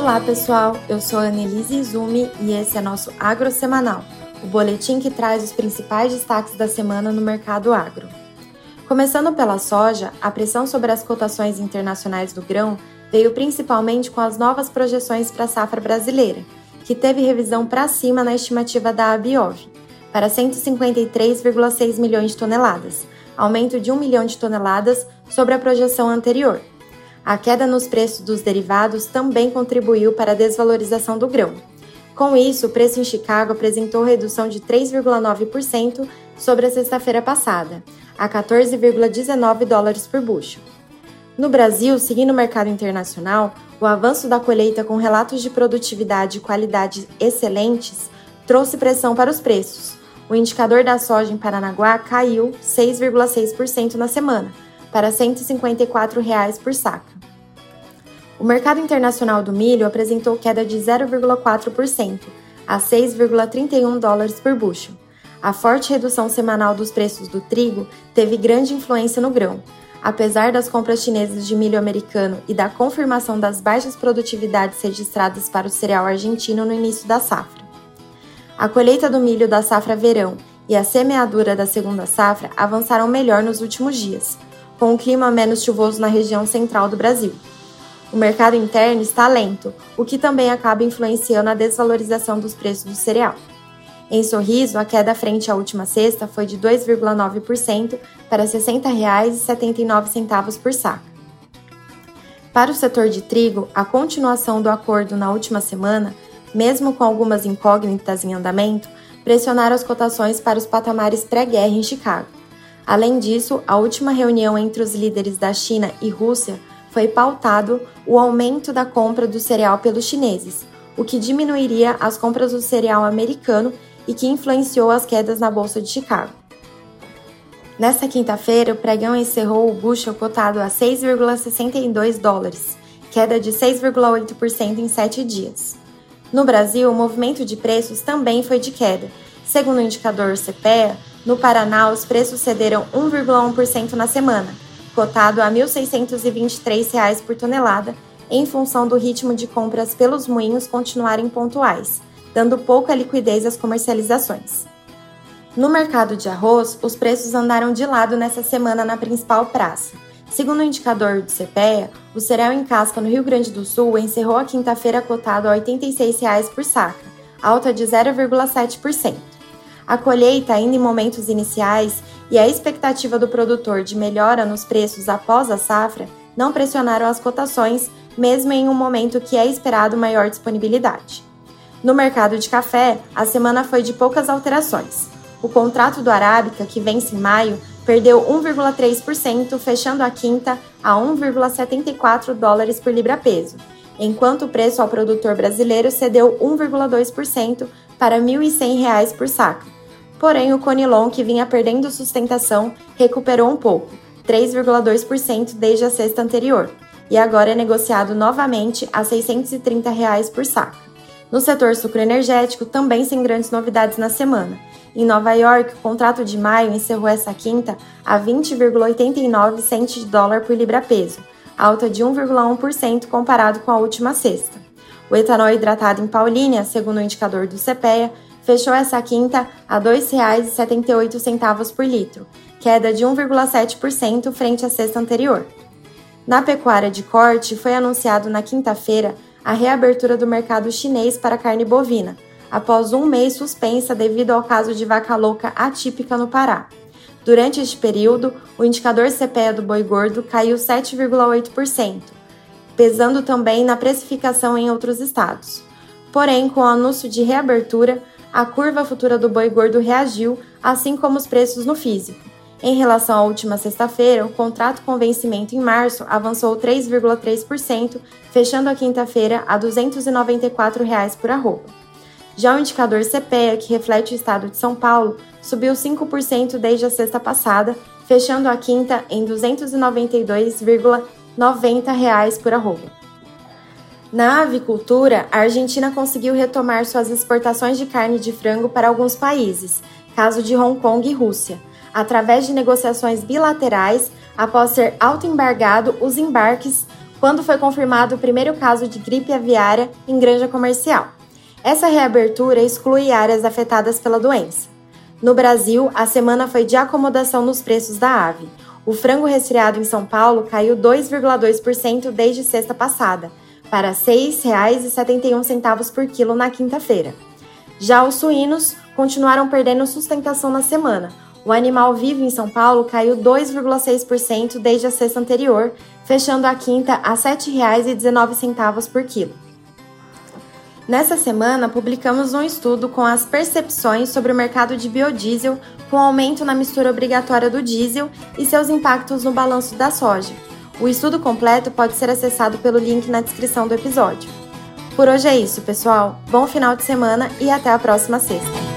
Olá pessoal, eu sou Annelise Izumi e esse é nosso Agro Semanal, o boletim que traz os principais destaques da semana no mercado agro. Começando pela soja, a pressão sobre as cotações internacionais do grão veio principalmente com as novas projeções para a safra brasileira, que teve revisão para cima na estimativa da Abiov, para 153,6 milhões de toneladas, aumento de 1 milhão de toneladas sobre a projeção anterior. A queda nos preços dos derivados também contribuiu para a desvalorização do grão. Com isso, o preço em Chicago apresentou redução de 3,9% sobre a sexta-feira passada, a 14,19 dólares por bushel. No Brasil, seguindo o mercado internacional, o avanço da colheita com relatos de produtividade e qualidade excelentes trouxe pressão para os preços. O indicador da soja em Paranaguá caiu 6,6% na semana, para 154 reais por saca. O mercado internacional do milho apresentou queda de 0,4%, a 6,31 dólares por bushel. A forte redução semanal dos preços do trigo teve grande influência no grão. Apesar das compras chinesas de milho americano e da confirmação das baixas produtividades registradas para o cereal argentino no início da safra. A colheita do milho da safra verão e a semeadura da segunda safra avançaram melhor nos últimos dias, com o clima menos chuvoso na região central do Brasil. O mercado interno está lento, o que também acaba influenciando a desvalorização dos preços do cereal. Em Sorriso, a queda frente à última sexta foi de 2,9% para R$ 60,79 por saca. Para o setor de trigo, a continuação do acordo na última semana, mesmo com algumas incógnitas em andamento, pressionaram as cotações para os patamares pré-guerra em Chicago. Além disso, a última reunião entre os líderes da China e Rússia foi pautado o aumento da compra do cereal pelos chineses, o que diminuiria as compras do cereal americano e que influenciou as quedas na Bolsa de Chicago. Nesta quinta-feira, o pregão encerrou o bushel cotado a 6,62 dólares, queda de 6,8% em sete dias. No Brasil, o movimento de preços também foi de queda. Segundo o indicador CPEA, no Paraná os preços cederam 1,1% na semana, cotado a R$ 1.623 por tonelada, em função do ritmo de compras pelos moinhos continuarem pontuais, dando pouca liquidez às comercializações. No mercado de arroz, os preços andaram de lado nessa semana na principal praça. Segundo o indicador do CPEA, o cereal em casca no Rio Grande do Sul encerrou a quinta-feira cotado a R$ 86,00 por saca, alta de 0,7%. A colheita ainda em momentos iniciais e a expectativa do produtor de melhora nos preços após a safra não pressionaram as cotações, mesmo em um momento que é esperado maior disponibilidade. No mercado de café, a semana foi de poucas alterações. O contrato do Arábica, que vence em maio, perdeu 1,3%, fechando a quinta a 1,74 dólares por libra-peso, enquanto o preço ao produtor brasileiro cedeu 1,2% para R$ 1.100 por saca. Porém, o Conilon, que vinha perdendo sustentação, recuperou um pouco, 3,2% desde a sexta anterior, e agora é negociado novamente a 630 reais por saca. No setor sucroenergético, também sem grandes novidades na semana. Em Nova York, o contrato de maio encerrou essa quinta a 20,89 centes de dólar por libra-peso, alta de 1,1% comparado com a última sexta. O etanol hidratado em Paulínia, segundo o indicador do CPEA, fechou essa quinta a R$ 2,78 por litro, queda de 1,7% frente à sexta anterior. Na pecuária de corte, foi anunciado na quinta-feira a reabertura do mercado chinês para carne bovina, após um mês suspensa devido ao caso de vaca louca atípica no Pará. Durante este período, o indicador CPEA do boi gordo caiu 7,8%, pesando também na precificação em outros estados. Porém, com o anúncio de reabertura, a curva futura do boi gordo reagiu, assim como os preços no físico. Em relação à última sexta-feira, o contrato com vencimento em março avançou 3,3%, fechando a quinta-feira a 294 reais por arroba. Já o indicador CPEA, que reflete o estado de São Paulo, subiu 5% desde a sexta passada, fechando a quinta em 292,90 reais por arroba. Na avicultura, a Argentina conseguiu retomar suas exportações de carne de frango para alguns países, caso de Hong Kong e Rússia através de negociações bilaterais após ser autoembargado os embarques quando foi confirmado o primeiro caso de gripe aviária em granja comercial. Essa reabertura exclui áreas afetadas pela doença. No Brasil, a semana foi de acomodação nos preços da ave. O frango resfriado em São Paulo caiu 2,2% desde sexta passada, para R$ 6,71 por quilo na quinta-feira. Já os suínos continuaram perdendo sustentação na semana. O animal vivo em São Paulo caiu 2,6% desde a sexta anterior, fechando a quinta a R$ 7,19 por quilo. Nessa semana, publicamos um estudo com as percepções sobre o mercado de biodiesel, com aumento na mistura obrigatória do diesel e seus impactos no balanço da soja. O estudo completo pode ser acessado pelo link na descrição do episódio. Por hoje é isso, pessoal. Bom final de semana e até a próxima sexta.